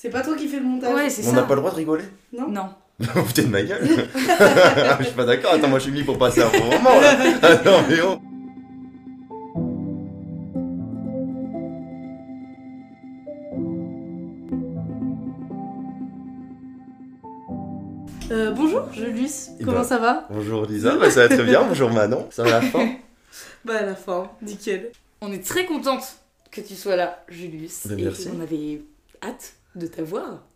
C'est pas toi qui fais le montage Ouais, c'est On n'a pas le droit de rigoler Non Non. Vous foutez de ma gueule Je suis pas d'accord. Attends, moi je suis venu pour passer un bon moment là. Attends, mais oh. Euh, bonjour Julius, Eh comment ben. ça va? Bonjour Lisa, bah, ça va très bien. Bonjour Manon, ça va la fin Bah à la fin, nickel. On est très contente que tu sois là, Julius. Ben, et merci. on avait hâte de t'avoir.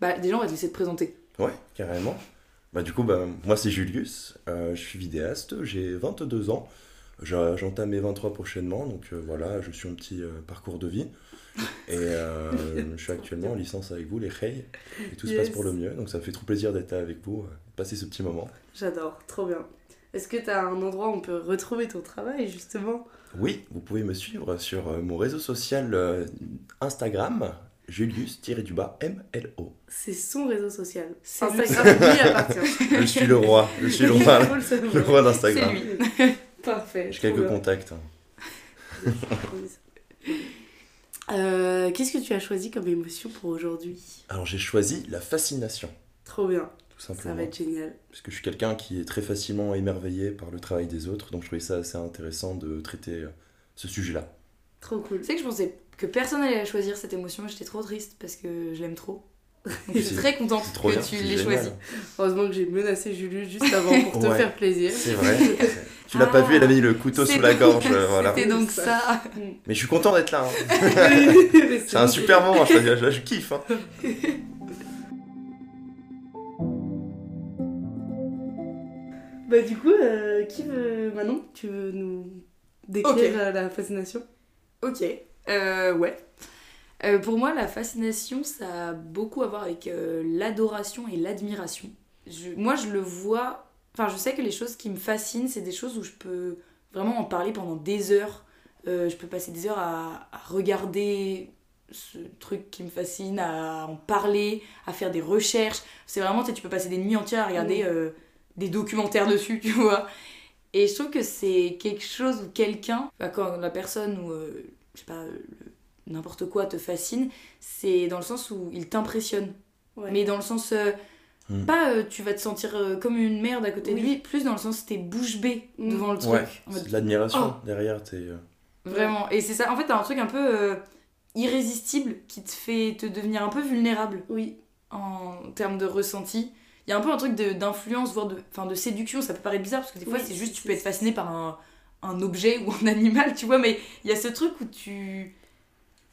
Bah, déjà, on va te laisser te présenter. Ouais, carrément. Bah du coup, bah, moi c'est Julius, euh, je suis vidéaste, j'ai 22 ans. J'entame mes 23 prochainement, donc euh, voilà, je suis un petit euh, parcours de vie. Et je suis actuellement en licence avec vous, les Rey, et tout se passe pour le mieux. Donc ça me fait trop plaisir d'être avec vous, passer ce petit moment. J'adore, trop bien. Est-ce que t'as un endroit où on peut retrouver ton travail justement? Oui, vous pouvez me suivre sur mon réseau social euh, Instagram, Julius-du-bas MLO. C'est son réseau social. C'est Instagram lui appartient. Je suis le roi, je suis le roi, le roi C'est d'Instagram. lui. Parfait. J'ai quelques bien. contacts. hein. Euh, Qu'est-ce que tu as choisi comme émotion pour aujourd'hui? Alors j'ai choisi la fascination, Trop bien, tout ça simplement. va être génial. Parce que je suis quelqu'un qui est très facilement émerveillé par le travail des autres, donc je trouvais ça assez intéressant de traiter euh, ce sujet-là. Trop cool. Tu sais que je pensais que personne allait choisir cette émotion, j'étais trop triste parce que je l'aime trop. Donc je suis très contente que bien, tu l'aies choisi. Heureusement que j'ai menacé Julius juste avant pour te Ouais. faire plaisir. C'est vrai. tu l'as pas vu, elle a mis le couteau sous la gorge, euh, voilà. C'était donc ça. Mais je suis content d'être là. hein. C'est un super moment, je, je, je kiffe. hein. Bah du coup, euh, qui veut... Manon, tu veux nous décrire la fascination? Ok, euh, ouais. Euh, pour moi, la fascination, ça a beaucoup à voir avec euh, l'adoration et l'admiration. Je- moi, je le vois. Enfin, je sais que les choses qui me fascinent, c'est des choses où je peux vraiment en parler pendant des heures. Euh, je peux passer des heures à, à regarder ce truc qui me fascine, à en parler, à faire des recherches. C'est vraiment, tu sais, tu peux passer des nuits entières à regarder des documentaires dessus, tu vois. Et je trouve que c'est quelque chose où quelqu'un, enfin, quand la personne ou je sais pas, le- n'importe quoi te fascine, c'est dans le sens où il t'impressionne. Ouais. Mais dans le sens. euh, Mm. Pas euh, tu vas te sentir euh, comme une merde à côté Oui. de lui, plus dans le sens t'es bouche bée Mm. devant le truc. Ouais, En mode, c'est de l'admiration Oh. derrière. T'es, euh, Vraiment. Et c'est ça, en fait, t'as un truc un peu euh, irrésistible qui te fait te devenir un peu vulnérable Oui, en termes de ressenti. Il y a un peu un truc de- d'influence, voire de, enfin, de séduction. Ça peut paraître bizarre parce que des fois, Oui, c'est juste, c'est- tu peux être fasciné par un, un objet ou un animal, tu vois, mais il y a ce truc où tu.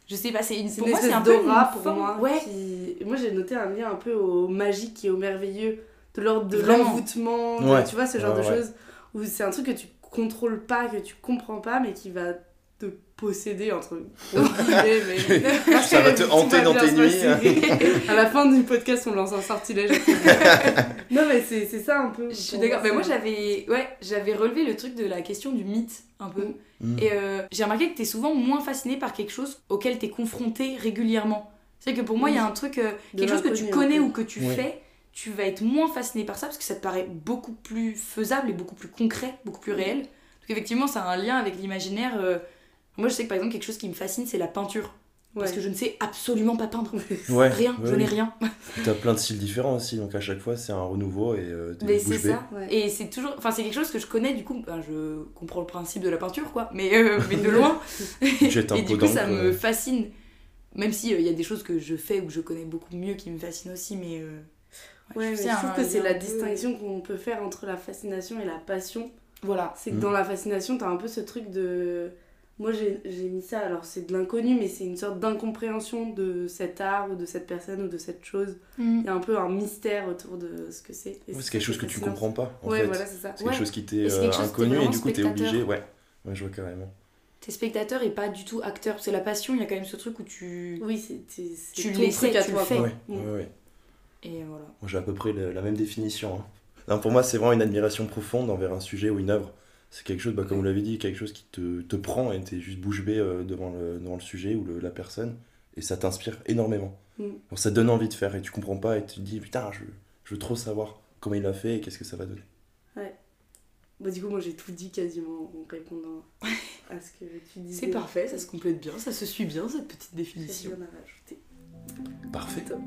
Je sais pas, c'est une. Pour une moi, c'est un peu. d'aura une pour forme- moi. Ouais. qui- Moi j'ai noté un lien un peu au magique et au merveilleux, de l'ordre de l'envoûtement, Ouais. tu vois, ce genre Ouais, de ouais. choses où c'est un truc que tu contrôles pas, que tu comprends pas, mais qui va te posséder entre guillemets, mais- Ça va te hanter dans tes nuits. à la fin du podcast, on lance un sortilège. non mais c'est c'est ça un peu. Je suis d'accord. Mais moi, c'est- j'avais ouais, j'avais relevé le truc de la question du mythe, un peu. Mm. Et euh, j'ai remarqué que t'es souvent moins fasciné par quelque chose auquel t'es confronté régulièrement. C'est que pour moi, il y a un truc, euh, quelque chose que tu connais ou que tu Oui. fais, tu vas être moins fasciné par ça parce que ça te paraît beaucoup plus faisable et beaucoup plus concret, beaucoup plus réel. Donc effectivement, ça a un lien avec l'imaginaire. euh, Moi, je sais que par exemple, quelque chose qui me fascine, c'est la peinture. Parce que je ne sais absolument pas peindre. Ouais, Rien, ouais, je n'ai oui. rien. T'as plein de styles différents aussi, donc à chaque fois c'est un renouveau et euh, Mais c'est ça. Ouais. Et c'est toujours. Enfin, c'est quelque chose que je connais, du coup. ben, je comprends le principe de la peinture, quoi. Mais, euh, mais de loin. Jette un et du coup, ça me euh. fascine. Même si il y a des choses que je fais ou que je connais beaucoup mieux qui me fascinent aussi, mais. euh, Ouais, mais c'est je trouve un que c'est la peu- distinction qu'on peut faire entre la fascination et la passion. Voilà. C'est que Mm. dans la fascination, t'as un peu ce truc de. Moi, j'ai j'ai mis ça, alors c'est de l'inconnu, mais c'est une sorte d'incompréhension de cet art ou de cette personne ou de cette chose. Il y a un peu un mystère autour de ce que c'est. Ouais, c'est quelque chose que tu comprends pas en Ouais, fait. voilà, c'est ça. C'est quelque chose qui t'est euh, inconnu et du coup t'es obligé. Ouais. ouais, je vois carrément. T'es spectateur et pas du tout acteur. C'est la passion, il y a quand même ce truc où tu. Oui, c'est Tu l'essaies, truc à tu toi. le fais. Ouais, Mm. ouais, ouais. Et voilà. J'ai à peu près le- la même définition. hein. Non, pour moi, c'est vraiment une admiration profonde envers un sujet ou une œuvre. C'est quelque chose, bah, comme vous l'avez dit, quelque chose qui te, te prend et t'es juste bouche bée euh, devant, le, devant le sujet ou le- la personne. Et ça t'inspire énormément. Mm. Donc, ça te donne envie de faire et tu comprends pas et tu te dis, putain, je, je veux trop savoir comment il a fait et qu'est-ce que ça va donner. Bah, du coup, moi, j'ai tout dit quasiment en répondant à ce que tu disais. C'est parfait, ça se complète bien, ça se suit bien cette petite définition. rien à rajouter. Parfait. Top.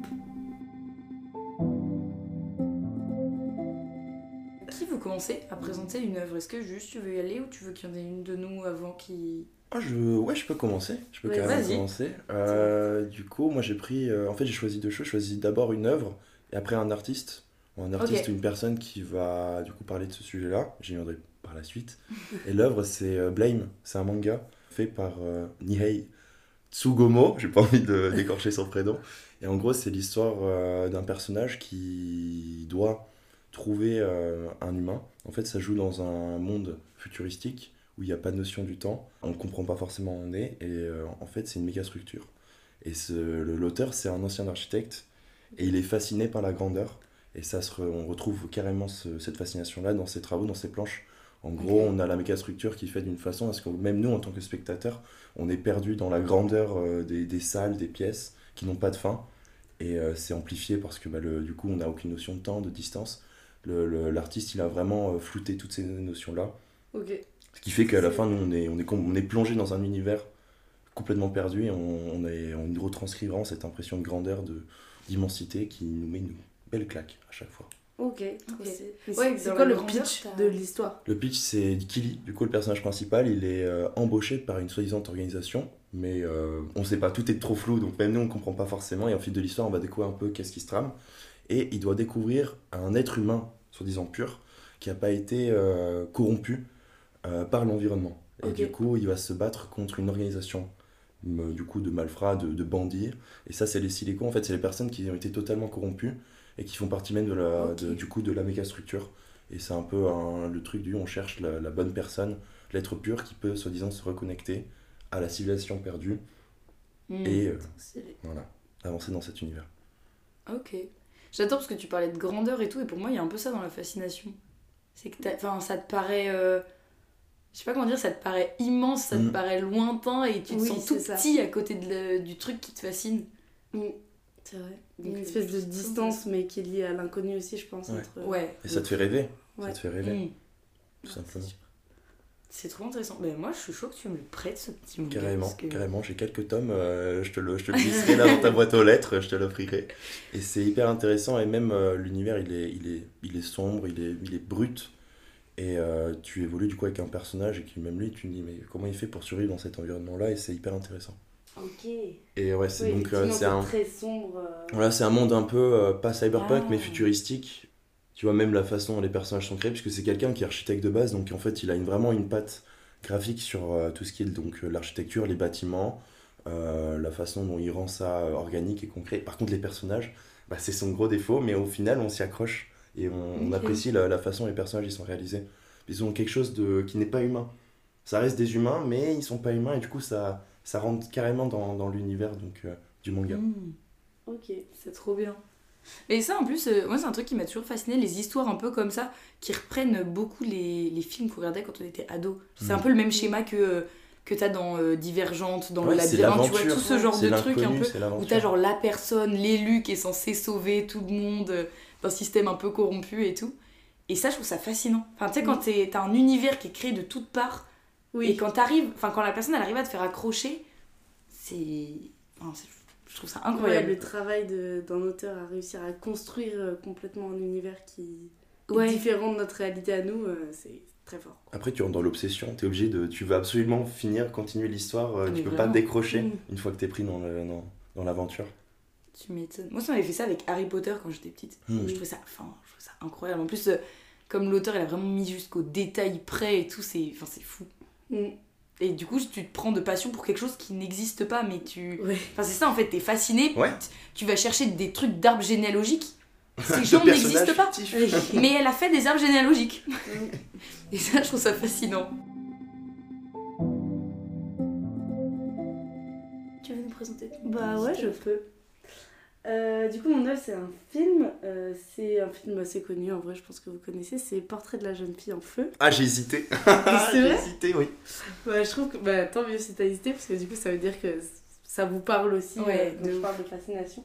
Qui vous commencez à présenter une œuvre? Est-ce que juste tu veux y aller ou tu veux qu'il y en ait une de nous avant qui. Ah, je... Ouais, je peux commencer. Je peux Ouais, carrément commencer. Euh, du coup, moi j'ai pris. euh, en fait, j'ai choisi deux choses. J'ai choisi d'abord une œuvre et après un artiste. Un artiste ou une personne qui va du coup parler de ce sujet-là. J'y viendrai par la suite. et l'œuvre, c'est euh, Blame. C'est un manga fait par euh, Nihei Tsugomo. J'ai pas envie de d'écorcher son prénom. Et en gros, c'est l'histoire euh, d'un personnage qui doit trouver euh, un humain. En fait, ça joue dans un monde futuristique où il n'y a pas de notion du temps. On ne comprend pas forcément où on est. Et euh, en fait, c'est une méga structure. Et ce- l'auteur, c'est un ancien architecte. Et il est fasciné par la grandeur. Et ça se re- on retrouve carrément ce- cette fascination-là dans ses travaux, dans ses planches. En gros, on a la méga structure qui fait d'une façon à ce que même nous, en tant que spectateurs, on est perdu dans la grandeur euh, des, des salles, des pièces qui n'ont pas de fin. Et c'est amplifié parce que bah, le- du coup, on n'a aucune notion de temps, de distance. L'artiste, il a vraiment euh, flouté toutes ces notions-là. Ce qui fait qu'à la fin, nous, on est, on est, com- on est plongé dans un univers complètement perdu et on, on, est, on retranscrit vraiment cette impression de grandeur, de- d'immensité qui nous met une belle claque à chaque fois. Ok. trop Ok. stylé. Mais Ouais, c'est- quoi le pitch de l'histoire? Le pitch, c'est Kili, du coup, le personnage principal, il est euh, embauché par une soi-disant organisation, mais euh, on sait pas, tout est trop flou, donc même nous, on comprend pas forcément, et au fil de l'histoire, on va découvrir un peu qu'est-ce qui se trame, et il doit découvrir un être humain, soi-disant pur, qui n'a pas été euh, corrompu euh, par l'environnement. Et du coup, il va se battre contre une organisation, euh, du coup, de malfrats, de, de bandits, et ça, c'est les silicons, en fait, c'est les personnes qui ont été totalement corrompues, et qui font partie même de la, de- du coup, de la mégastructure. Et c'est un peu un- le truc du on cherche la, la bonne personne, l'être pur qui peut soi-disant se reconnecter à la civilisation perdue Hmm. et euh, voilà, avancer dans cet univers. Ok. J'adore parce que tu parlais de grandeur et tout, et pour moi, il y a un peu ça dans la fascination. C'est que enfin, ça te paraît. euh, Je sais pas comment dire, ça te paraît immense, ça te Mm. paraît lointain, et tu te Oui, sens tout ça. petit à côté de le- du truc qui te fascine. Mm. C'est vrai. Donc, une euh, espèce de distance, mais qui est liée à l'inconnu aussi, je pense. Ouais. Entre... Ouais. Et ça te fait rêver, Ouais. ça te fait rêver, Mm. tout simplement. C'est trop intéressant. Ben, moi, je suis chaud que tu me le prêtes, ce petit manga. Carrément, que- carrément, j'ai quelques tomes, euh, je te le, je te le glisserai là dans ta boîte aux lettres, je te l'offrirai. Et c'est hyper intéressant, et même euh, l'univers, il est, il, est, il est sombre, il est, il est brut, et euh, tu évolues du coup avec un personnage, et qui même lui, tu te dis, mais comment il fait pour survivre dans cet environnement-là, et c'est hyper intéressant. Ok. Et ouais, c'est Oui, donc euh, c'est un... très sombre. Voilà, c'est un monde un peu, euh, pas cyberpunk, Ah. mais futuristique. Tu vois, même la façon dont les personnages sont créés, puisque c'est quelqu'un qui est architecte de base, donc en fait, il a une, vraiment une patte graphique sur euh, tout ce qui est donc euh, l'architecture, les bâtiments, euh, la façon dont il rend ça organique et concret. Par contre, les personnages, bah, c'est son gros défaut, mais au final, on s'y accroche et on, apprécie la, la façon dont les personnages ils sont réalisés. Ils ont quelque chose de, qui n'est pas humain. Ça reste des humains, mais ils sont pas humains, et du coup, ça, ça rentre carrément dans, dans l'univers donc, euh, du manga. Mm. Ok. C'est trop bien. Et ça, en plus, euh, moi, c'est un truc qui m'a toujours fasciné, les histoires un peu comme ça, qui reprennent beaucoup les, les films qu'on regardait quand on était ado. C'est Mm. un peu le même schéma que, euh, que t'as dans euh, Divergente, dans Ouais, le labyrinthe, tu vois, l'aventure. tout ce genre de trucs un peu. Où t'as genre la personne, l'élu qui est censé sauver tout le monde euh, d'un système un peu corrompu et tout. Et ça, je trouve ça fascinant. Enfin, tu sais, quand t'es- t'as un univers qui est créé de toutes parts, Oui. et quand t'arrives, enfin, quand la personne elle arrive à te faire accrocher, c'est. enfin, c'est- je trouve ça Ouais, incroyable. le travail d'un auteur à réussir à construire euh, complètement un univers qui Ouais. est différent de notre réalité à nous, euh, c'est très fort. Après, tu rentres dans l'obsession, t'es obligé de. Tu vas absolument finir, continuer l'histoire, euh, Ah, tu peux vraiment. pas décrocher Mm. une fois que t'es pris dans le- dans- dans l'aventure. Tu m'étonnes. Moi, ça m'avait fait ça avec Harry Potter quand j'étais petite. Mm. Je trouvais ça, enfin, je trouvais ça incroyable. En plus, euh, comme l'auteur, il a vraiment mis jusqu'au détail près et tout, c'est, enfin, fou. Mm. Et du coup, tu te prends de passion pour quelque chose qui n'existe pas, mais tu. Ouais. Enfin, c'est ça en fait, t'es fasciné. Ouais. Tu vas chercher des trucs d'arbres généalogiques. Ces gens n'existent pas. Mais elle a fait des arbres généalogiques. Mm. Et ça, je trouve ça fascinant. Tu veux nous présenter ton Bah ouais, je peux. Euh, du coup, mon œuvre, c'est un film. euh, c'est un film assez connu, en vrai, je pense que vous connaissez. C'est Portrait de la jeune fille en feu. Ah, j'ai hésité. C'est j'ai vrai hésité, oui. Ouais, je trouve que bah, tant mieux si t'as hésité, parce que du coup, ça veut dire que ça vous parle aussi. Ouais, euh, de je parle de fascination.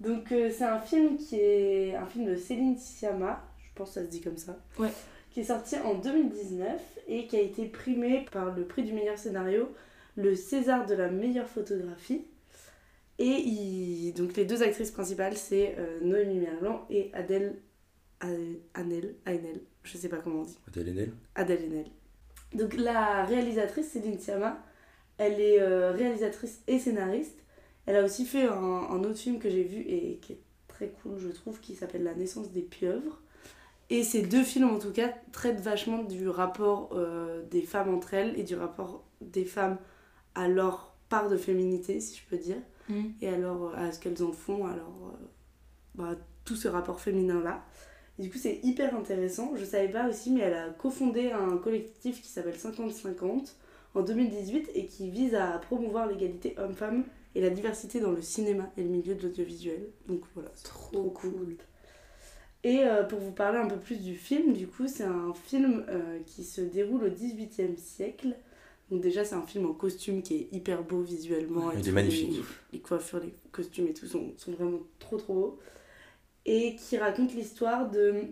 Donc, euh, c'est un film qui est un film de Céline Sciamma, je pense que ça se dit comme ça. Ouais. Qui est sorti en 2019 et qui a été primé par le prix du meilleur scénario, le César de la meilleure photographie Et donc les deux actrices principales, c'est Noémie Merlan et Adèle Anel, Anel, je sais pas comment on dit. Adèle Enel Adèle Enel. Donc la réalisatrice, Céline Sciamma, elle est réalisatrice et scénariste. Elle a aussi fait un, un autre film que j'ai vu et qui est très cool, je trouve, qui s'appelle La naissance des pieuvres. Et ces deux films, en tout cas, traitent vachement du rapport euh, des femmes entre elles et du rapport des femmes à leur part de féminité, si je peux dire, mm. et alors à ce qu'elles en font, alors euh, bah, tout ce rapport féminin-là. Du coup, c'est hyper intéressant. Je savais pas aussi, mais elle a cofondé un collectif qui s'appelle 50-50 en 2018 et qui vise à promouvoir l'égalité homme-femme et la diversité dans le cinéma et le milieu de l'audiovisuel. Donc voilà, trop, cool. Et euh, pour vous parler un peu plus du film, du coup, c'est un film euh, qui se déroule au 18e siècle. Donc déjà, c'est un film en costume qui est hyper beau visuellement. il est magnifique. Les, coiffures, les costumes et tout sont, sont, vraiment trop trop beaux. Et qui raconte l'histoire de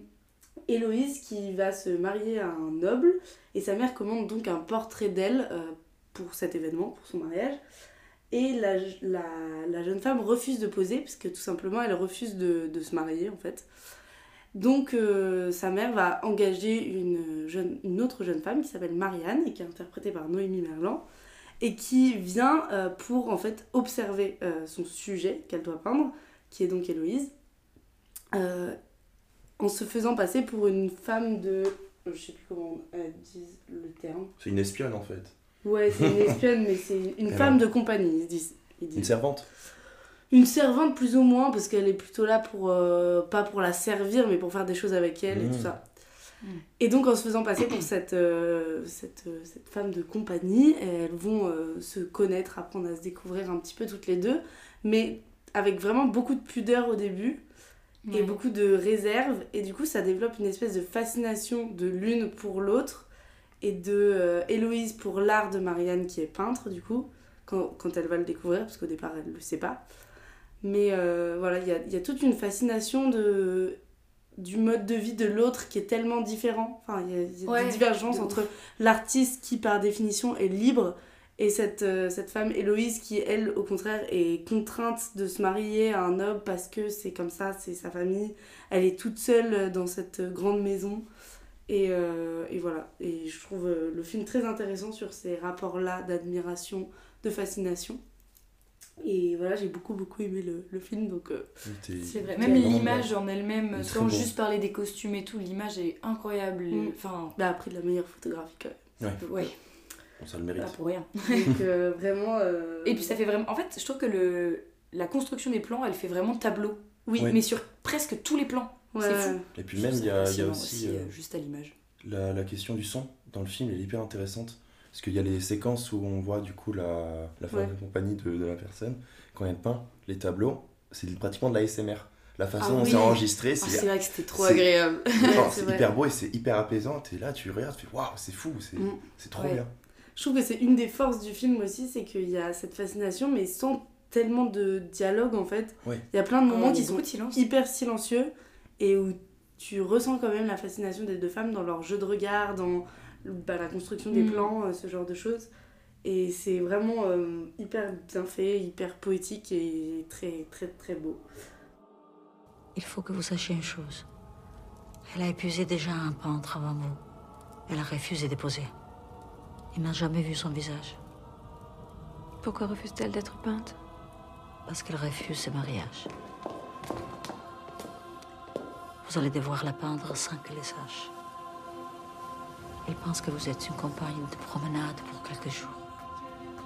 Héloïse qui va se marier à un noble. Et sa mère commande donc un portrait d'elle euh, pour cet événement, pour son mariage. Et la, la, la, jeune femme refuse de poser, parce que tout simplement, elle refuse de, de se marier, en fait. Donc, euh, sa mère va engager une, jeune, une autre jeune femme qui s'appelle Marianne, et qui est interprétée par Noémie Merlan, et qui vient euh, pour, en fait, observer euh, son sujet qu'elle doit peindre, qui est donc Héloïse, en se faisant passer pour une femme de... Je sais plus comment elles disent le terme. C'est une espionne, en fait. Ouais, c'est une espionne, mais c'est une femme de compagnie, ils disent. Une servante Une servante, plus ou moins, parce qu'elle est plutôt là pour. Euh, pas pour la servir, mais pour faire des choses avec elle et tout mmh. ça. Mmh. Et donc, en se faisant passer pour cette, euh, cette, euh, cette, femme de compagnie, elles vont se connaître, apprendre à se découvrir un petit peu toutes les deux, mais avec vraiment beaucoup de pudeur au début et beaucoup de réserve. Et du coup, ça développe une espèce de fascination de l'une pour l'autre et de euh, Héloïse pour l'art de Marianne qui est peintre du coup, quand, quand, elle va le découvrir, parce qu'au départ elle ne le sait pas. Mais euh, voilà, il y a, y a, toute une fascination de, du mode de vie de l'autre qui est tellement différent. Enfin, il y a, y a des divergences entre l'artiste qui par définition est libre et cette, euh, cette femme Héloïse qui, elle, au contraire, est contrainte de se marier à un homme parce que c'est comme ça, c'est sa famille. Elle est toute seule dans cette grande maison. Et, euh, et, voilà. Et je trouve le film très intéressant sur ces rapports-là d'admiration, de fascination. Et voilà, j'ai beaucoup beaucoup aimé le, le film. donc euh, C'est vrai, même l'image en elle-même, sans juste parler des costumes et tout, l'image est incroyable. Mm. Enfin... Bah, après de la meilleure photographie quand même. Ouais. Ça le mérite. Pas pour rien. donc vraiment. Et puis ça fait vraiment. En fait, je trouve que le... la construction des plans, elle fait vraiment tableau. Oui, mais sur presque tous les plans. C'est fou. Et puis même, il y a, y a, aussi. Euh, euh, juste à l'image. La, la, question du son dans le film, elle est hyper intéressante. Parce qu'il y a les séquences où on voit du coup la, la femme de compagnie de, de, la personne. Quand elle peint les tableaux, c'est pratiquement de la SMR. La façon ah dont c'est enregistré, c'est. Ah, c'est vrai que c'était trop agréable. c'est hyper beau et c'est hyper apaisant. Et là, tu regardes, tu fais waouh, c'est fou, c'est mm. trop bien. Je trouve que c'est une des forces du film aussi, c'est qu'il y a cette fascination, mais sans tellement de dialogue en fait. Il y a plein de moments qui sont hyper silencieux et où tu ressens quand même la fascination des deux femmes dans leur jeu de regard, dans bah, la construction des mm. plans, euh, ce genre de choses. Et c'est vraiment euh, hyper bien fait, hyper poétique et très très très beau. Il faut que vous sachiez une chose. Elle a épuisé déjà un peintre avant vous. Elle a refusé de poser. Il n'a jamais vu son visage. Pourquoi refuse-t-elle d'être peinte? Parce qu'elle refuse ce mariage. Vous allez devoir la peindre sans qu'elle le sache. Elle pense que vous êtes une compagne de promenade pour quelques jours.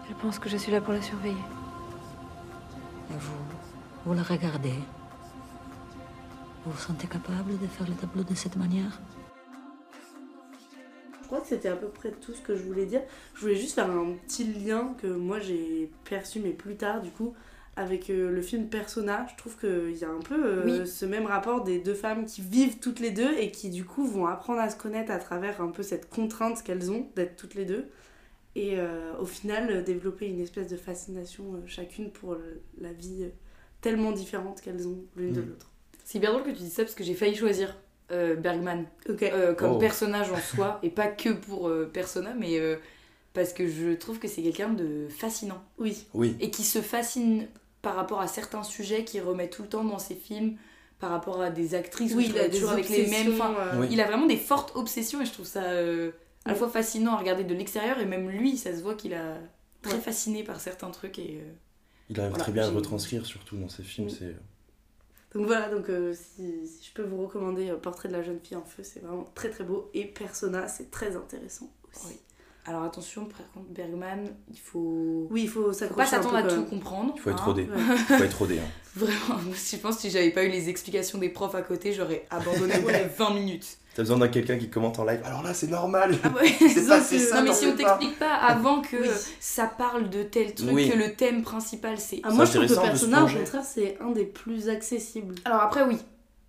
Elle pense que je suis là pour la surveiller. Et vous, vous la regardez. Vous vous sentez capable de faire le tableau de cette manière? Je crois que c'était à peu près tout ce que je voulais dire. Je voulais juste faire un petit lien que moi j'ai perçu, mais plus tard du coup, avec euh, le film Persona, je trouve qu'il y a un peu euh, ce même rapport des deux femmes qui vivent toutes les deux et qui du coup vont apprendre à se connaître à travers un peu cette contrainte qu'elles ont d'être toutes les deux. Et euh, au final, développer une espèce de fascination chacune pour la vie tellement différente qu'elles ont l'une de mm. l'autre. C'est hyper drôle que tu dis ça parce que j'ai failli choisir Bergman comme oh. personnage en soi et pas que pour Persona, mais parce que je trouve que c'est quelqu'un de fascinant. Oui. oui. Et qui se fascine par rapport à certains sujets qu'il remet tout le temps dans ses films, par rapport à des actrices Oui, il a toujours avec les mêmes. enfin, euh, Oui. Il a vraiment des fortes obsessions et je trouve ça euh, à la Oui. fois fascinant à regarder de l'extérieur et même lui, ça se voit qu'il a très Ouais. fasciné par certains trucs et. euh, Il arrive Voilà, très bien à le retranscrire, surtout dans ses films. Oui. C'est Donc voilà, donc euh, si, si je peux vous recommander Portrait de la jeune fille en feu, c'est vraiment très très beau. Et Persona, c'est très intéressant aussi. Alors attention, par contre, Bergman, il faut. Oui, il faut Faut pas s'attendre à tout même. comprendre. Il faut être hein. rodé. Ouais. Il faut être rodé. hein. Vraiment, moi, je pense que si j'avais pas eu les explications des profs à côté, j'aurais abandonné au bout de 20 minutes. T'as besoin d'un quelqu'un qui commente en live. Alors là, c'est normal. Ah ouais, C'est que- ça. Non mais si on pas. t'explique pas avant que Oui. ça parle de tel truc, Oui. que le thème principal c'est... Ah, moi je trouve que Persona, au contraire, c'est un des plus accessibles. Alors après oui.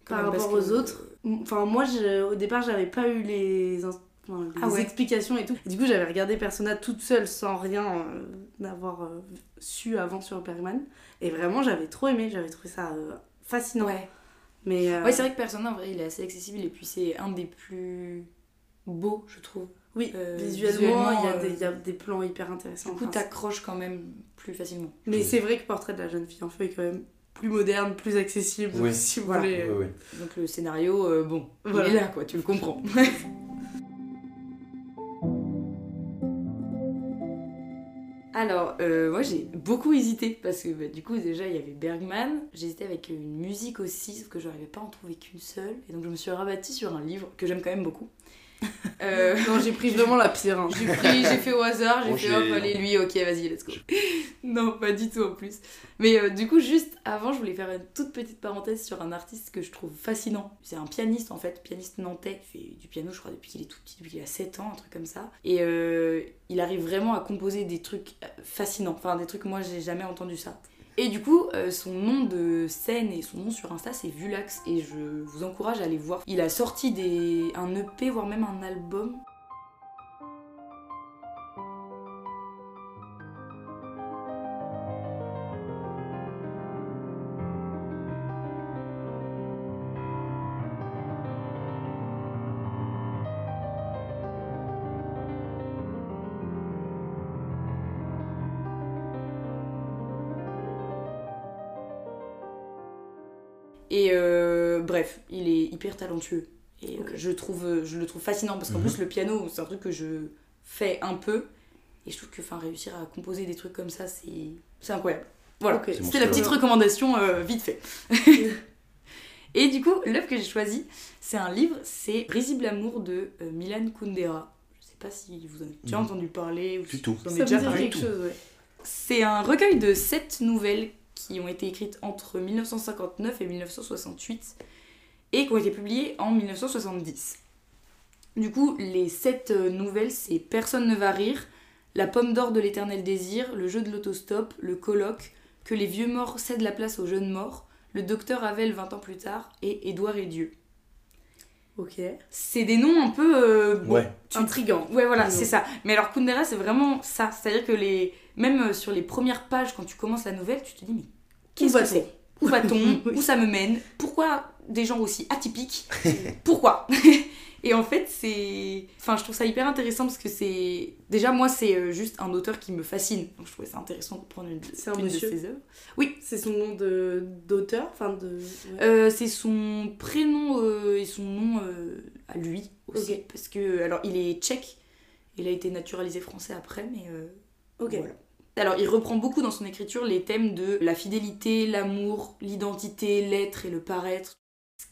Quand Par rapport aux que- autres. Enfin, moi je- au départ, j'avais pas eu les, les Ah ouais. explications et tout. Et du coup, j'avais regardé Persona toute seule sans rien euh, d'avoir euh, su avant sur Bergman. Et vraiment, j'avais trop aimé, j'avais trouvé ça euh, fascinant. Ouais. Mais euh, Ouais c'est vrai que Persona en vrai il est assez accessible et puis c'est un des plus beaux je trouve. oui, euh, visuellement, il y, a des- euh, il y a des plans hyper intéressants. Du coup Enfin, t'accroches quand même plus facilement. Mais c'est vrai que Portrait de la jeune fille en feu est quand même plus moderne, plus accessible. Oui. Si vous Voilà. voulez. Oui, oui. Donc le scénario, euh, bon, Voilà. il est là quoi, tu le comprends. Alors, euh, moi j'ai beaucoup hésité parce que bah, du coup, déjà il y avait Bergman. J'hésitais avec une musique aussi, sauf que je n'arrivais pas à en trouver qu'une seule. Et donc je me suis rabattie sur un livre que j'aime quand même beaucoup. Euh, Non, j'ai pris vraiment la pire. hein. j'ai pris, j'ai fait au hasard, j'ai Bon, fait hop, allez, lui, ok, vas-y, let's go. non, pas du tout en plus. Mais euh, du coup, juste avant, je voulais faire une toute petite parenthèse sur un artiste que je trouve fascinant. C'est un pianiste en fait, pianiste nantais, il fait du piano, je crois, depuis qu'il est tout petit, depuis qu'il a 7 ans, un truc comme ça. Et euh, il arrive vraiment à composer des trucs fascinants, enfin des trucs, moi, j'ai jamais entendu ça. Et du coup, euh, son nom de scène et son nom sur Insta, c'est Vulax. Et je vous encourage à aller voir. Il a sorti des, un EP, voire même un album. Hyper talentueux. Et euh, je, trouve, je le trouve fascinant parce qu'en Mhm. plus, le piano, c'est un truc que je fais un peu. Et je trouve que enfin, réussir à composer des trucs comme ça, c'est c'est incroyable. Voilà, Ok. C'est c'était la petite recommandation euh, vite fait. Et du coup, l'œuvre que j'ai choisie, c'est un livre, c'est Risible Amour de euh, Milan Kundera. Je sais pas si vous en avez déjà Mhm. entendu parler ou si vous en Ça avez me déjà dit parlé. quelque chose, ouais. C'est un recueil de sept nouvelles qui ont été écrites entre 1959 et 1968 et qui ont été publiées en 1970. Du coup, les sept euh, nouvelles, c'est Personne ne va rire, La pomme d'or de l'éternel désir, Le jeu de l'autostop, Le colloque, Que les vieux morts cèdent la place aux jeunes morts, Le docteur Havel 20 ans plus tard et Édouard et Dieu. Ok. C'est des noms un peu... euh, bon, Ouais. tu- Intrigant. Ouais, voilà, c'est ça. Mais alors, Kundera, c'est vraiment ça. C'est-à-dire que les... même euh, sur les premières pages, quand tu commences la nouvelle, tu te dis, mais qu'est-ce que c'est? Où va-t-on? Où ça me mène? Pourquoi des gens aussi atypiques Pourquoi? Et en fait, c'est. Enfin, je trouve ça hyper intéressant parce que c'est. Déjà, moi, c'est euh, juste un auteur qui me fascine. Donc, je trouvais ça intéressant de prendre une, C'est un une de ses œuvres. C'est son nom de d'auteur, enfin de. ouais. Euh, c'est son prénom euh, et son nom euh, à lui aussi. Parce que. Alors, il est tchèque. Il a été naturalisé français après, mais. euh, ok. Voilà. Alors, il reprend beaucoup dans son écriture les thèmes de la fidélité, l'amour, l'identité, l'être et le paraître.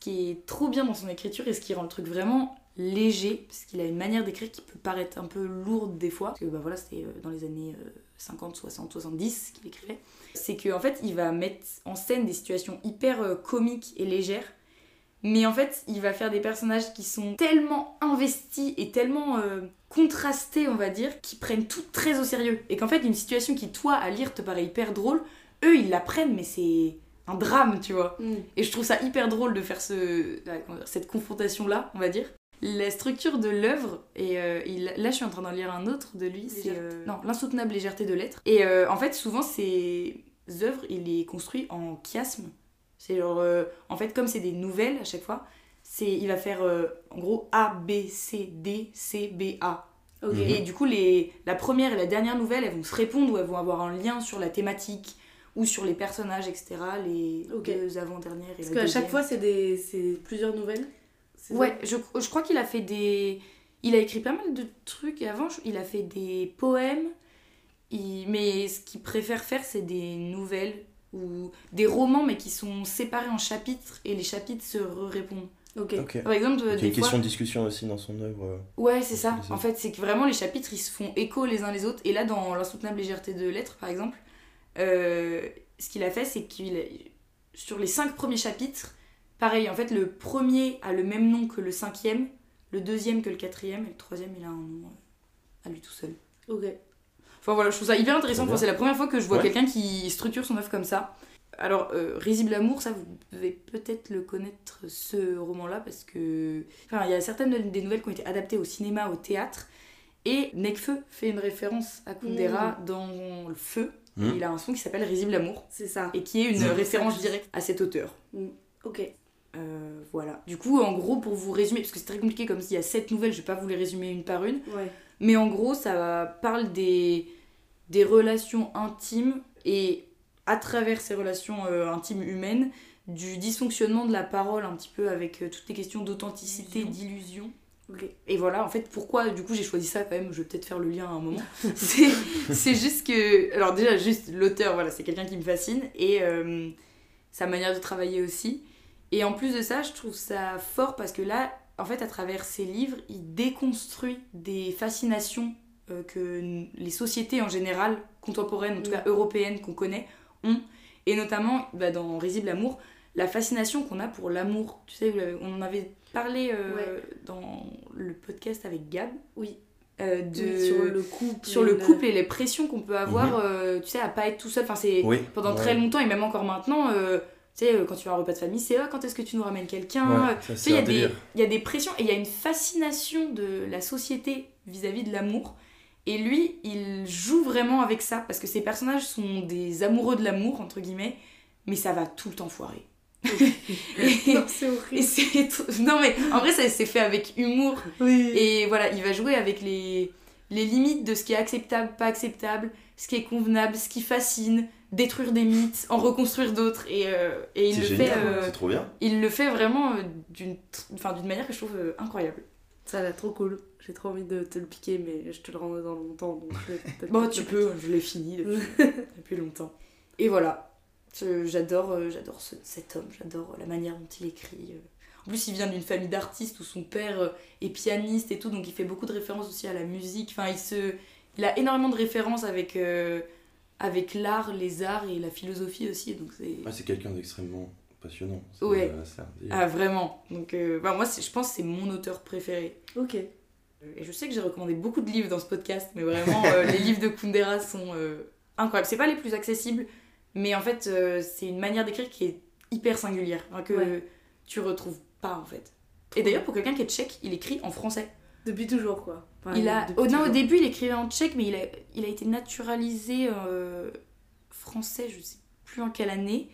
Qui est trop bien dans son écriture et ce qui rend le truc vraiment léger, parce qu'il a une manière d'écrire qui peut paraître un peu lourde des fois, parce que bah voilà, c'était euh, dans les années euh, 50, 60, 70 qu'il écrivait. C'est qu'en fait, il va mettre en scène des situations hyper euh, comiques et légères, mais en fait, il va faire des personnages qui sont tellement investis et tellement euh, contrastés, on va dire, qui prennent tout très au sérieux. Et qu'en fait, une situation qui, toi, à lire, te paraît hyper drôle, eux, ils la prennent, mais c'est un drame, tu vois. Mm. Et je trouve ça hyper drôle de faire ce, cette confrontation-là, on va dire. La structure de l'œuvre, et euh, il- là je suis en train d'en lire un autre de lui, c'est euh, non, l'insoutenable légèreté de l'être. Et euh, en fait, souvent ces œuvres, il les construit en chiasme. C'est genre, en fait, comme c'est des nouvelles à chaque fois, c'est, il va faire en gros A, B, C, D, C, B, A. Et du coup, les, la première et la dernière nouvelle, elles vont se répondre ou elles vont avoir un lien sur la thématique ou sur les personnages, etc. Les deux avant-dernières et Parce qu'à chaque fois, c'est des... c'est plusieurs nouvelles. Ouais, je, je crois qu'il a fait des. Il a écrit pas mal de trucs avant. je- Il a fait des poèmes. Il- Mais ce qu'il préfère faire, c'est des nouvelles ou des romans, mais qui sont séparés en chapitres et les chapitres se répondent. Ok. Ok. Par exemple, Il y a des une fois. question de discussion aussi dans son œuvre. euh. Ouais, c'est ça. C'est ça. En fait, c'est que vraiment les chapitres ils se font écho les uns les autres. Et là, dans L'insoutenable légèreté de l'être, par exemple, euh, ce qu'il a fait, c'est qu'il. Sur les cinq premiers chapitres, pareil, en fait, le premier a le même nom que le cinquième, le deuxième que le quatrième, et le troisième, il a un nom euh, à lui tout seul. Ok. Enfin voilà, je trouve ça hyper intéressant. Enfin, c'est la première fois que je vois Ouais. quelqu'un qui structure son œuvre comme ça. Alors, euh, Risible Amour, ça, vous devez peut-être le connaître, ce roman-là, parce que. Enfin, il y a certaines de- des nouvelles qui ont été adaptées au cinéma, au théâtre. Et Necfeu fait une référence à Kundera dans Le Feu. Mm. Il a un son qui s'appelle Risible Amour, C'est ça. et qui est une référence directe à cet auteur. Ok. Euh, voilà. Du coup, en gros, pour vous résumer, parce que c'est très compliqué, comme s'il y a sept nouvelles, je vais pas vous les résumer une par une. Ouais. Mais en gros, ça parle des, des relations intimes et à travers ces relations euh, intimes humaines, du dysfonctionnement de la parole un petit peu avec euh, toutes les questions d'authenticité, d'illusion. Et voilà, en fait, pourquoi du coup j'ai choisi ça quand même, je vais peut-être faire le lien à un moment. c'est juste que. Alors, déjà, juste l'auteur, voilà, c'est quelqu'un qui me fascine et euh, sa manière de travailler aussi. Et en plus de ça, je trouve ça fort parce que là, en fait, à travers ses livres, il déconstruit des fascinations euh, que les sociétés en général, contemporaines, en tout cas européennes qu'on connaît, ont. Et notamment, bah, dans Risible Amour, la fascination qu'on a pour l'amour. Tu sais, on en avait parlé euh, Ouais. dans le podcast avec Gab. Oui. euh, de... Oui, sur le couple. sur et le la- couple et les pressions qu'on peut avoir, Mhm. euh, tu sais, à pas être tout seul. Enfin, c'est Oui. pendant ouais. très longtemps et même encore maintenant, euh, tu sais, euh, quand tu vas à un repas de famille, c'est ah, quand est-ce que tu nous ramènes quelqu'un Ouais, tu sais, il y, a un des- délire. il y a des pressions et il y a une fascination de la société vis-à- et de l'amour. Et lui, il joue vraiment avec ça parce que ses personnages sont des amoureux de l'amour, entre guillemets, mais ça va tout le temps foirer. Et, Non, c'est horrible. Non, mais en vrai, ça c'est fait avec humour Oui. et voilà, il va jouer avec les, les limites de ce qui est acceptable, pas acceptable, ce qui est convenable, ce qui fascine, détruire des mythes, en reconstruire d'autres. Et, euh, et il, C'est le génial, fait, euh, c'est trop bien. il le fait vraiment euh, d'une d'une manière que je trouve euh, incroyable. Ça a l'air trop cool. J'ai trop envie de te le piquer, mais je te le rendrai dans longtemps. Donc je Bon, Bah, tu peux, je l'ai fini depuis, depuis longtemps. Et voilà, j'adore euh, j'adore ce- cet homme, j'adore la manière dont il écrit. euh. En plus, il vient d'une famille d'artistes où son père euh, est pianiste et tout, donc il fait beaucoup de références aussi à la musique. Enfin, il, se... il a énormément de références avec, euh, avec l'art, les arts et la philosophie aussi. Donc c'est... C'est quelqu'un d'extrêmement passionnant. Ouais. euh. Ah, vraiment. Donc, euh, bah, moi, c'est- je pense que c'est mon auteur préféré. Ok. Et je sais que j'ai recommandé beaucoup de livres dans ce podcast, mais vraiment, euh, les livres de Kundera sont euh, incroyables. C'est pas les plus accessibles, mais en fait, euh, c'est une manière d'écrire qui est hyper singulière, que Ouais. tu retrouves pas en fait. Et d'ailleurs, pour quelqu'un qui est tchèque, il écrit en français. Depuis toujours, quoi. Enfin, il a, non, au début, il écrivait en tchèque, mais il a, il a été naturalisé euh, français, je sais plus en quelle année.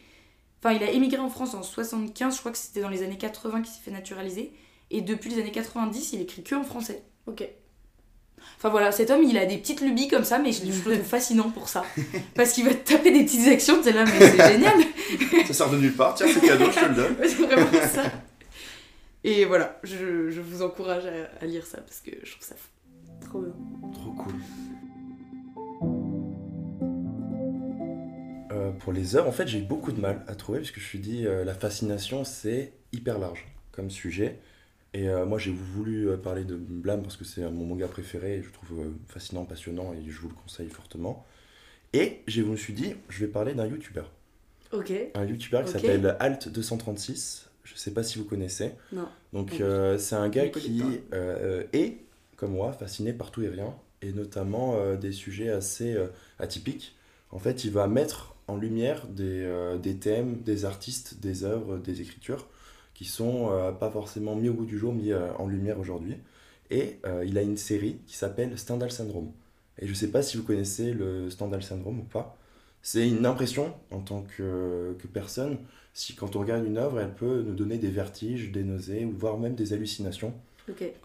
Enfin, il a émigré en France en 75, je crois que c'était dans les années 80 qu'il s'est fait naturaliser. Et depuis les années 90, il écrit que en français. Ok. Enfin voilà, cet homme, il a des petites lubies comme ça, mais je, je le trouve fascinant pour ça. Parce qu'il va te taper des petites actions, t'es là, mais c'est génial. Ça sort de nulle part. Tiens, c'est cadeau, je te le donne. c'est vraiment ça. Et voilà, je, je vous encourage à, à lire ça parce que je trouve ça. Trop bien. Trop cool. Euh, pour les œuvres, en fait, j'ai eu beaucoup de mal à trouver parce que je me suis dit, euh, la fascination, c'est hyper large comme sujet. Et euh, moi, j'ai voulu euh, parler de Blâme parce que c'est mon manga préféré et je trouve euh, fascinant, passionnant et je vous le conseille fortement. Et je me suis dit, je vais parler d'un youtubeur. Ok. Un youtubeur qui Ok. s'appelle Alt236. Je sais pas si vous connaissez. Non. Donc, euh, c'est un gars qui euh, est, comme moi, fasciné par tout et rien, et notamment euh, des sujets assez euh, atypiques. En fait, il va mettre en lumière des, euh, des thèmes, des artistes, des œuvres, des écritures qui sont euh, pas forcément mis au bout du jour, mis euh, en lumière aujourd'hui. Et euh, il a une série qui s'appelle Stendhal Syndrome. Et je sais pas si vous connaissez le Stendhal Syndrome ou pas. C'est une impression en tant que, que personne. Si quand on regarde une œuvre, elle peut nous donner des vertiges, des nausées, ou voire même des hallucinations.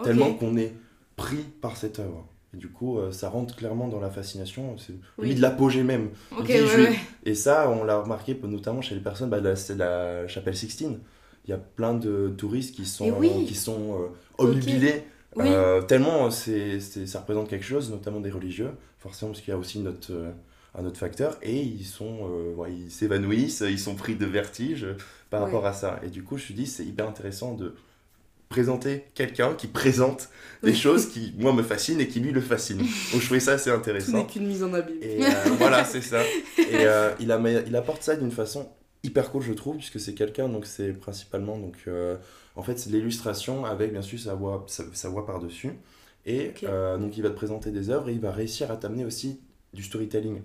Tellement qu'on est pris par cette œuvre. Et du coup, ça rentre clairement dans la fascination. C'est Oui. de l'apogée même. Il Ok, dit, ouais, je vais- ouais. Et ça, on l'a remarqué notamment chez les personnes bah, de la, c'est la chapelle Sixtine. Il y a plein de touristes qui sont, oui. qui sont euh, obnubilés. Oui. euh, tellement c'est, ça représente quelque chose, notamment des religieux, forcément parce qu'il y a aussi notre, euh, un autre facteur, et ils sont, euh, ouais, ils s'évanouissent, ils sont pris de vertige par Ouais. rapport à ça. Et du coup, je me suis dit, c'est hyper intéressant de présenter quelqu'un qui présente des choses qui, moi, me fascinent et qui lui le fascinent. Donc je trouvais ça assez intéressant. n'est qu'une mise en abîme. Et euh, voilà, c'est ça. Et euh, il, a, il apporte ça d'une façon hyper cool, je trouve, puisque c'est quelqu'un, donc c'est principalement, donc, euh, en fait, c'est l'illustration avec, bien sûr, sa voix, sa, sa voix par-dessus. Et Ok. euh, donc, il va te présenter des œuvres et il va réussir à t'amener aussi du storytelling.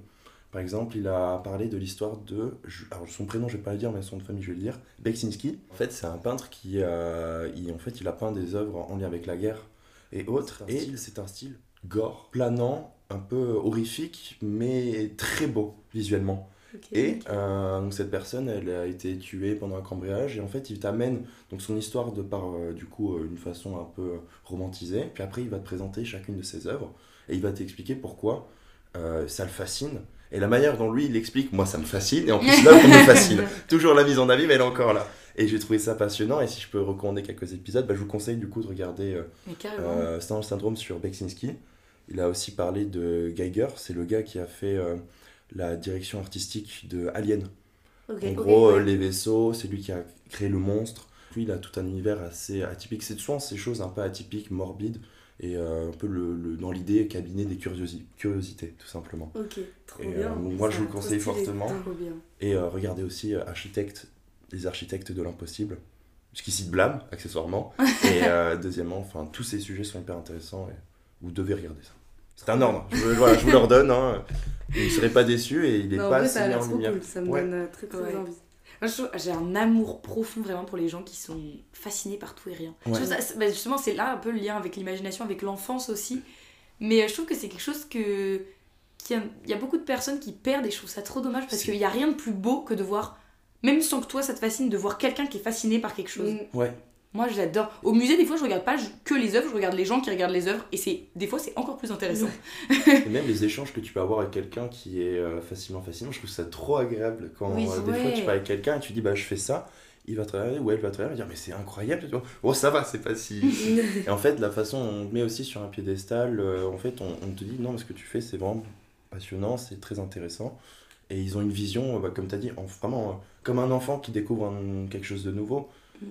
Par exemple, il a parlé de l'histoire de. Alors, son prénom, je vais pas le dire, mais son nom de famille, je vais le dire. Beksinski. En fait, c'est un peintre qui. euh, il, en fait, il a peint des œuvres en lien avec la guerre et autres. Et c'est un style gore, planant, un peu horrifique, mais très beau visuellement. Et euh, donc cette personne, elle a été tuée pendant un cambriolage et en fait, il t'amène donc son histoire de par euh, du coup euh, une façon un peu romantisée. Puis après, il va te présenter chacune de ses œuvres et il va t'expliquer pourquoi ça le fascine. Et la manière dont lui il l'explique, moi ça me fascine et en plus l'œuvre me fascine. Toujours la mise en avis, mais elle est encore là. Et j'ai trouvé ça passionnant. Et si je peux recommander quelques épisodes, bah, je vous conseille du coup de regarder euh, Syndrome sur Beksinski. Il a aussi parlé de Geiger, c'est le gars qui a fait la direction artistique de Alien. En gros, ouais. euh, les vaisseaux, c'est lui qui a créé le monstre. Lui, il a tout un univers assez atypique. C'est souvent ces choses un peu atypiques, morbides, et euh, un peu le, le- dans l'idée cabinet des curiosi- curiosités, tout simplement. Ok, trop Et, bien. euh, moi, je vous le conseille fortement. Et euh, regardez aussi euh, Architecte, les architectes de l'impossible, puisqu'il cite Blâme, accessoirement. et deuxièmement, enfin, tous ces sujets sont hyper intéressants, et vous devez regarder ça. C'est un ordre, je, voilà, je vous l'ordonne, hein. vous ne serez pas déçus, et il n'est Non, en pas vrai, ça a en trop lumière. cool. Ça me Ouais. donne euh, très très Ouais. envie. J'ai un amour profond vraiment pour les gens qui sont fascinés par tout et rien. Ouais. ça- bah, justement, c'est là un peu le lien avec l'imagination, avec l'enfance aussi. Mais euh, je trouve que c'est quelque chose que. qu'il y a- Il y a beaucoup de personnes qui perdent et je trouve ça trop dommage parce qu'il n'y a rien de plus beau que de voir, même sans que toi ça te fascine, de voir quelqu'un qui est fasciné par quelque chose. Mm. Ouais, Moi j'adore. Au musée, des fois, je regarde pas que les œuvres, je regarde les gens qui regardent les œuvres et c'est des fois c'est encore plus intéressant. et même les échanges que tu peux avoir avec quelqu'un qui est euh, facilement fascinant, je trouve ça trop agréable quand Oui, euh, des fois tu parles avec quelqu'un et tu dis bah je fais ça, il va regarder ou elle va regarder et dire mais c'est incroyable, tu vois. Oh ça va, c'est pas si... Et en fait, la façon on te met aussi sur un piédestal, euh, en fait, on, on te dit non, mais ce que tu fais, c'est vraiment passionnant, c'est très intéressant. Et ils ont une vision, bah, comme tu as dit, en- vraiment comme un enfant qui découvre un- quelque chose de nouveau.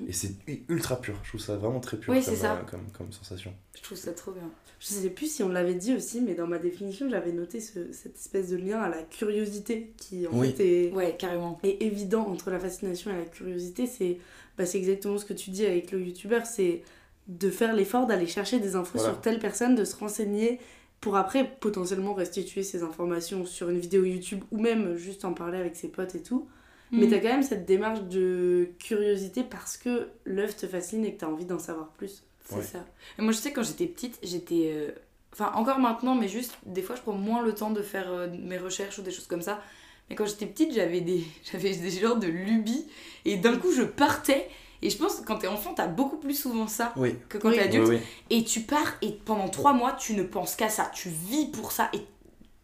Et c'est ultra pur. Je trouve ça vraiment très pur Oui, comme, c'est ça. euh, comme, comme sensation. Je trouve ça trop bien. Je sais plus si on l'avait dit aussi, mais dans ma définition, j'avais noté ce- cette espèce de lien à la curiosité qui en Oui. fait est, Ouais, carrément. est évident entre la fascination et la curiosité. C'est bah, c'est exactement ce que tu dis avec le youtubeur, c'est de faire l'effort d'aller chercher des infos Voilà. sur telle personne, de se renseigner pour après potentiellement restituer ces informations sur une vidéo YouTube ou même juste en parler avec ses potes et tout. Mais Mm. t'as quand même cette démarche de curiosité parce que l'œuvre te fascine et que t'as envie d'en savoir plus. C'est Ouais. ça. Et moi, je sais, quand j'étais petite, j'étais. euh, Enfin, encore maintenant, mais juste, des fois, je prends moins le temps de faire euh, mes recherches ou des choses comme ça. Mais quand j'étais petite, j'avais des, j'avais des genres de lubies. Et d'un coup, je partais. Et je pense que quand t'es enfant, t'as beaucoup plus souvent ça Oui. que quand Oui. t'es adulte. Oui, oui. Et tu pars, et pendant trois mois, tu ne penses qu'à ça. Tu vis pour ça. Et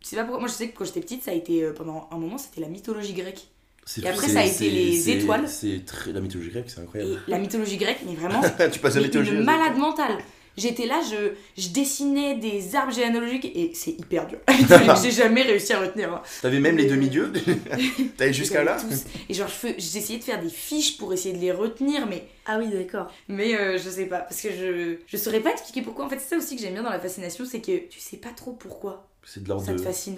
c'est pas pourquoi. Moi, je sais que quand j'étais petite, ça a été. euh, pendant un moment, c'était la mythologie grecque. C'est- Et après, ça a été les étoiles. C'est très... La mythologie grecque, c'est Et incroyable. la mythologie grecque, mais vraiment. tu passes la Mais mythologie. une malade mentale. J'étais là, je, je dessinais des arbres généalogiques et c'est hyper dur. J'ai jamais réussi à retenir. hein. T'avais même les demi-dieux T'allais jusqu'à là Tous. Et genre, je fais- j'essayais de faire des fiches pour essayer de les retenir, mais, Ah oui, d'accord. mais euh, je sais pas. Parce que je, je saurais pas expliquer pourquoi. En fait, c'est ça aussi que j'aime bien dans la fascination, c'est que tu sais pas trop pourquoi. C'est de l'ordre.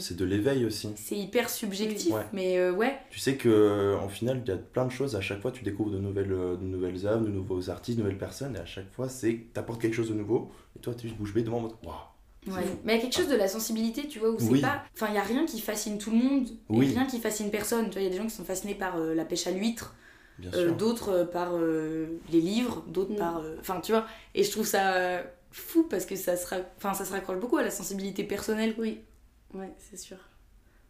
C'est de l'éveil aussi. C'est hyper subjectif, Ouais. mais euh, ouais. Tu sais que en final, il y a plein de choses. À chaque fois, tu découvres de nouvelles, euh, de nouvelles œuvres, de nouveaux artistes, de nouvelles personnes. Et à chaque fois, c'est t'apportes quelque chose de nouveau. Et toi, tu es juste bouche bée devant en mode Waouh Ouais. Mais il y a quelque chose de la sensibilité, tu vois, où c'est Oui. pas. Enfin, il y a rien qui fascine tout le monde, Oui. et rien qui fascine personne. Tu vois, il y a des gens qui sont fascinés par euh, la pêche à l'huître, Bien Euh, sûr. d'autres euh, par euh, les livres, d'autres Mm. par. euh, Enfin, tu vois. Et je trouve ça euh, fou parce que ça se, ra- enfin, ça se raccroche beaucoup à la sensibilité personnelle. Oui, ouais, c'est sûr.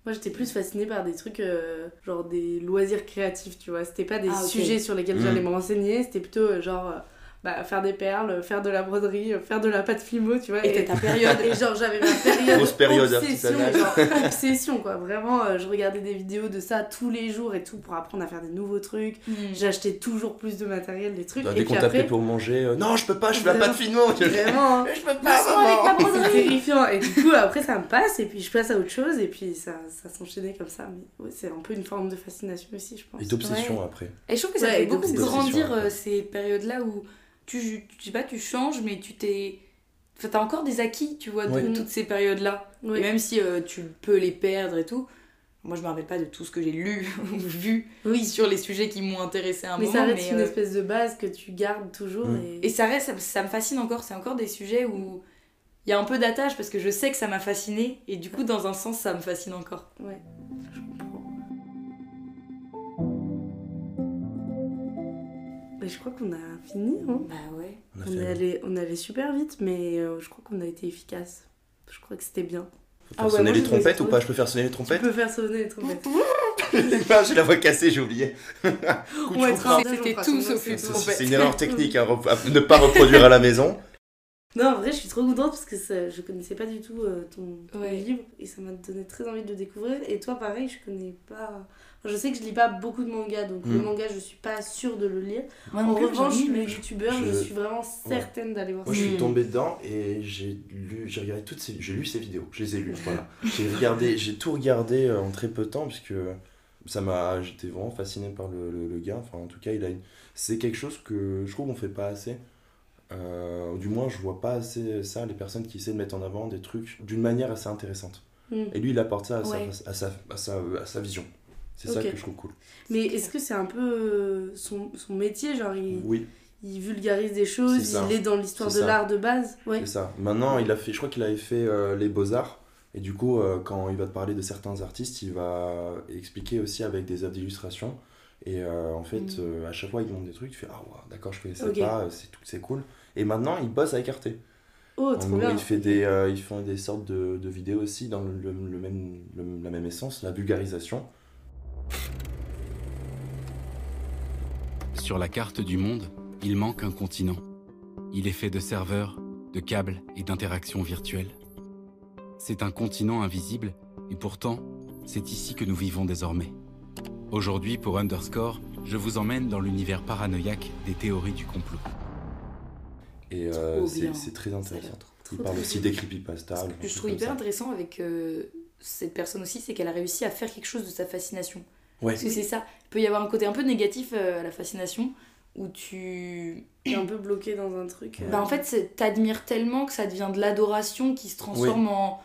Moi, j'étais plus fascinée par des trucs, euh, genre des loisirs créatifs, tu vois. C'était pas des Ah, sujets sur lesquels Mm. j'allais me renseigner, c'était plutôt euh, genre, euh, bah, faire des perles, faire de la broderie, faire de la pâte fimo, tu vois. Et, ta période. Et genre, j'avais ma période. Grosse période obsession, genre, obsession, quoi. Vraiment, euh, je regardais des vidéos de ça tous les jours et tout pour apprendre à faire des nouveaux trucs. Mm. J'achetais toujours plus de matériel, des trucs. Bah, et dès qu'on t'appelait pour manger, euh, non, je peux pas, je fais la pâte finement. vraiment, hein. Je peux pas, maman. c'est terrifiant. Et du coup, après, ça me passe et puis je passe à autre chose et puis ça, ça s'enchaînait comme ça. Mais ouais, c'est un peu une forme de fascination aussi, je pense. Et d'obsession après. Et je trouve que ça Ouais, fait et beaucoup grandir euh, ces périodes-là où tu, tu sais pas, tu changes, mais tu t'es. Enfin, t'as encore des acquis, tu vois, de toutes ces périodes-là. Et même si euh, tu peux les perdre et tout, moi je me rappelle pas de tout ce que j'ai lu ou vu Oui, sur les sujets qui m'ont intéressé à un mais moment. ça reste une euh, espèce de base que tu gardes toujours. Et... Et ça reste, ça, ça me fascine encore. C'est encore des sujets où il y a un peu d'attache parce que je sais que ça m'a fasciné et du coup, dans un sens, ça me fascine encore. Ouais, Mais je crois qu'on a fini, hein. Bah ouais. On est, allé, on est allé super vite, mais euh, je crois qu'on a été efficace. Je crois que c'était bien. Faut Ah faire ouais, sonner moi, les je trompettes ou pas? Je peux faire sonner les trompettes peux faire sonner les trompettes. Ah, J'ai la voix cassée, j'ai oublié. C'était tout sauf les une trompette. c'est une erreur technique à ne pas reproduire à la maison. Non, en vrai, je suis trop contente parce que ça, je connaissais pas du tout euh, ton, ton Ouais. livre et ça m'a donné très envie de le découvrir. Et toi, pareil, je connais pas. Je sais que je lis pas beaucoup de mangas, donc le Mm. manga, je suis pas sûre de le lire. Moi En plus, revanche, mais- youtubeurs, je... je- suis vraiment certaine d'aller voir Moi, je ça. suis Mm. tombé dedans et j'ai lu, j'ai regardé toutes ces, j'ai lu ces vidéos, je les ai lues, voilà. J'ai regardé, j'ai tout regardé euh, en très peu de temps puisque ça m'a, j'étais vraiment fasciné par le, le, le gars. Enfin, en tout cas, il a une, c'est quelque chose que je trouve qu'on fait pas assez. Euh, du moins, je vois pas assez ça, les personnes qui essaient de mettre en avant des trucs d'une manière assez intéressante. Mm. Et lui, il apporte ça à, Ouais. sa, à, sa, à, sa, à sa vision. C'est ça que je trouve cool. Mais est-ce que c'est un peu euh, son, son métier Genre, il, Oui, il vulgarise des choses, il est dans l'histoire de l'art de base? Ouais. c'est ça. Maintenant, il a fait, je crois qu'il avait fait euh, les beaux-arts. Et du coup, euh, quand il va te parler de certains artistes, il va expliquer aussi avec des œuvres d'illustration. Et euh, en fait, Mm. euh, à chaque fois, il montre des trucs, tu fais Ah, ouais, d'accord, je connaissais Ok. pas, c'est tout, c'est cool. Et maintenant, il bosse avec Arte. Oh, trop bien. il fait des, euh, ils font des sortes de, de vidéos aussi dans le, le- le même, le- la même essence, la vulgarisation. Sur la carte du monde, il manque un continent. Il est fait de serveurs, de câbles et d'interactions virtuelles. C'est un continent invisible, et pourtant, c'est ici que nous vivons désormais. Aujourd'hui, pour Underscore, je vous emmène dans l'univers paranoïaque des théories du complot. Et euh, c'est très intéressant. Il parle aussi des creepypastas. Ce des que trucs je trouve hyper ça. intéressant avec euh, cette personne aussi, c'est qu'elle a réussi à faire quelque chose de sa fascination. Ouais. Parce que c'est ça. Il peut y avoir un côté un peu négatif euh, à la fascination où tu. T'es un peu bloqué dans un truc. euh, Bah, en fait, c'est- t'admires tellement que ça devient de l'adoration qui se transforme en.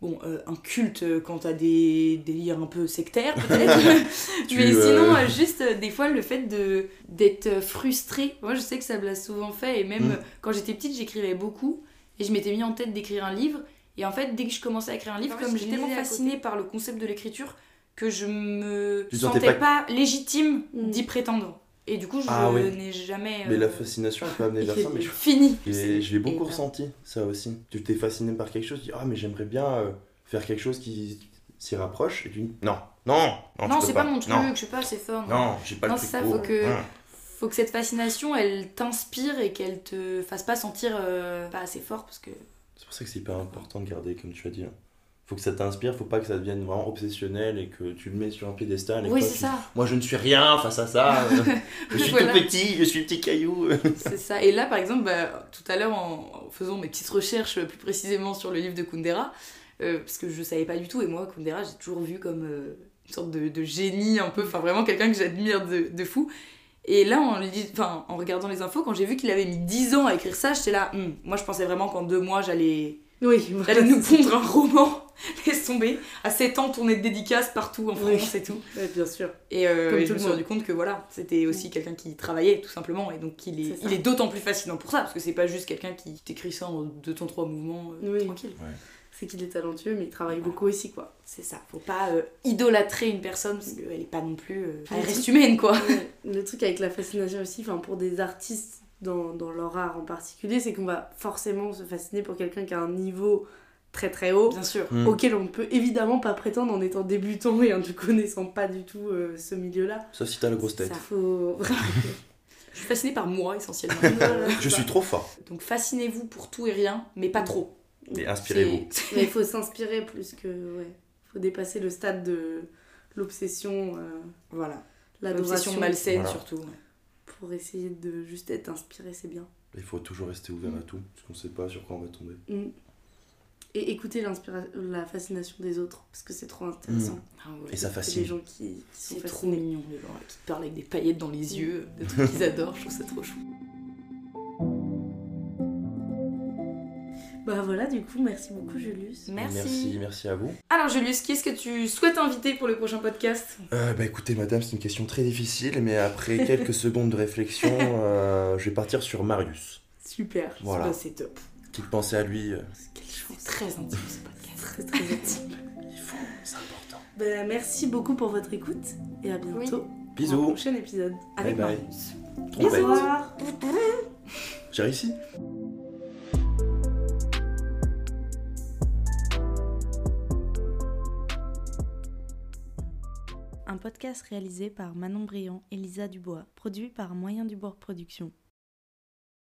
Bon, euh, un culte euh, quand t'as des délires un peu sectaires, peut-être. Tu, Mais euh, sinon, euh, juste euh, des fois, le fait de d'être frustré. Moi, je sais que ça me l'a souvent fait. Et même Mm. euh, quand j'étais petite, j'écrivais beaucoup. Et je m'étais mis en tête d'écrire un livre. Et en fait, dès que je commençais à écrire un livre, En comme j'étais tellement fascinée par le concept de l'écriture que je me sentais pas... légitime Mm. d'y prétendre. Et du coup, je Ah oui. n'ai jamais. Mais euh, la fascination, elle peut amener vers ça. Mais je Fini. Et je l'ai beaucoup Et- ressenti, ça aussi. Tu t'es fasciné par quelque chose, tu dis Ah, mais j'aimerais bien euh, faire quelque chose qui s'y rapproche. Et tu dis Non, non, non, Non, c'est pas mon truc, Non, je sais pas, c'est fort. non, j'ai pas Non, le c'est truc ça, faut que- Non. Faut que cette fascination, elle t'inspire et qu'elle te fasse pas sentir euh, pas assez fort parce que. C'est pour ça que c'est hyper important de garder, comme tu as dit. hein. Faut que ça t'inspire, faut pas que ça devienne vraiment obsessionnel et que tu le mets sur un piédestal. Et Oui, c'est tu- ça. Moi, je ne suis rien face à ça. euh, je suis Voilà. tout petit, je suis petit caillou. C'est ça. Et là, par exemple, bah, tout à l'heure, en, faisant mes petites recherches euh, plus précisément sur le livre de Kundera, euh, parce que je savais pas du tout, et moi, Kundera, j'ai toujours vu comme euh, une sorte de, de génie un peu, enfin vraiment quelqu'un que j'admire de, de fou. Et là, en, enfin, en regardant les infos, quand j'ai vu qu'il avait mis 10 ans à écrire ça, j'étais là, Hum, moi je pensais vraiment qu'en deux mois, j'allais Oui, nous pondre un roman, laisse tomber. À 7 ans, tourner de dédicaces partout en Oui. France et tout. Bien sûr. Et, euh, Comme et tout je le me suis monde. rendu compte que voilà, c'était aussi quelqu'un qui travaillait tout simplement, et donc il est, il d'autant plus fascinant pour ça, parce que c'est pas juste quelqu'un qui t'écrit ça en deux temps trois mouvements euh, Oui. tranquille. C'est qu'il est talentueux, mais il travaille beaucoup aussi, quoi. C'est ça, faut pas euh, idolâtrer une personne parce qu'elle est pas non plus. euh, elle reste humaine quoi. Le truc avec la fascination aussi, enfin pour des artistes dans, dans leur art en particulier, c'est qu'on va forcément se fasciner pour quelqu'un qui a un niveau très très haut, Bien sûr. Mm. auquel on ne peut évidemment pas prétendre en étant débutant et en ne connaissant pas du tout euh, ce milieu-là. Sauf si t'as la grosse tête. ça. Faut... fasciné par moi essentiellement. Voilà, Je suis trop fort. Donc fascinez-vous pour tout et rien, mais pas trop. Et inspirez-vous. Mais il faut s'inspirer plus que. Ouais. faut dépasser le stade de l'obsession, euh, Voilà. l'adoration. Malsaine Voilà. surtout. ouais. Pour essayer de juste être inspiré, c'est bien. Il faut toujours rester ouvert à tout, parce qu'on sait pas sur quoi on va tomber. Mm. Et écouter l'inspira- la fascination des autres, parce que c'est trop intéressant. Ah ouais. Et ça fascine. des gens qui, qui sont C'est trop fascinés. mignon, les gens qui te parlent avec des paillettes dans les yeux, des trucs qu'ils adorent, je trouve ça trop chou. Bah voilà, du coup, merci beaucoup, Julius. Merci. Merci, merci à vous. Alors Julius, qui est-ce que tu souhaites inviter pour le prochain podcast? Euh, bah écoutez, madame, c'est une question très difficile, mais après quelques secondes de réflexion, euh, je vais partir sur Marius. Super. Voilà. Bah, c'est top. Petite pensée à lui, euh, Quelle C'est chance. très intime ce podcast. Très très intime. il faut, c'est important. Bah, merci beaucoup pour votre écoute et à bientôt. Pour un Bisous. prochain épisode. Avec Bye bye. Marius. Au Trompette. revoir. J'ai réussi. Podcast réalisé par Manon Briand et Lisa Dubois, produit par Moyen du Bord Productions.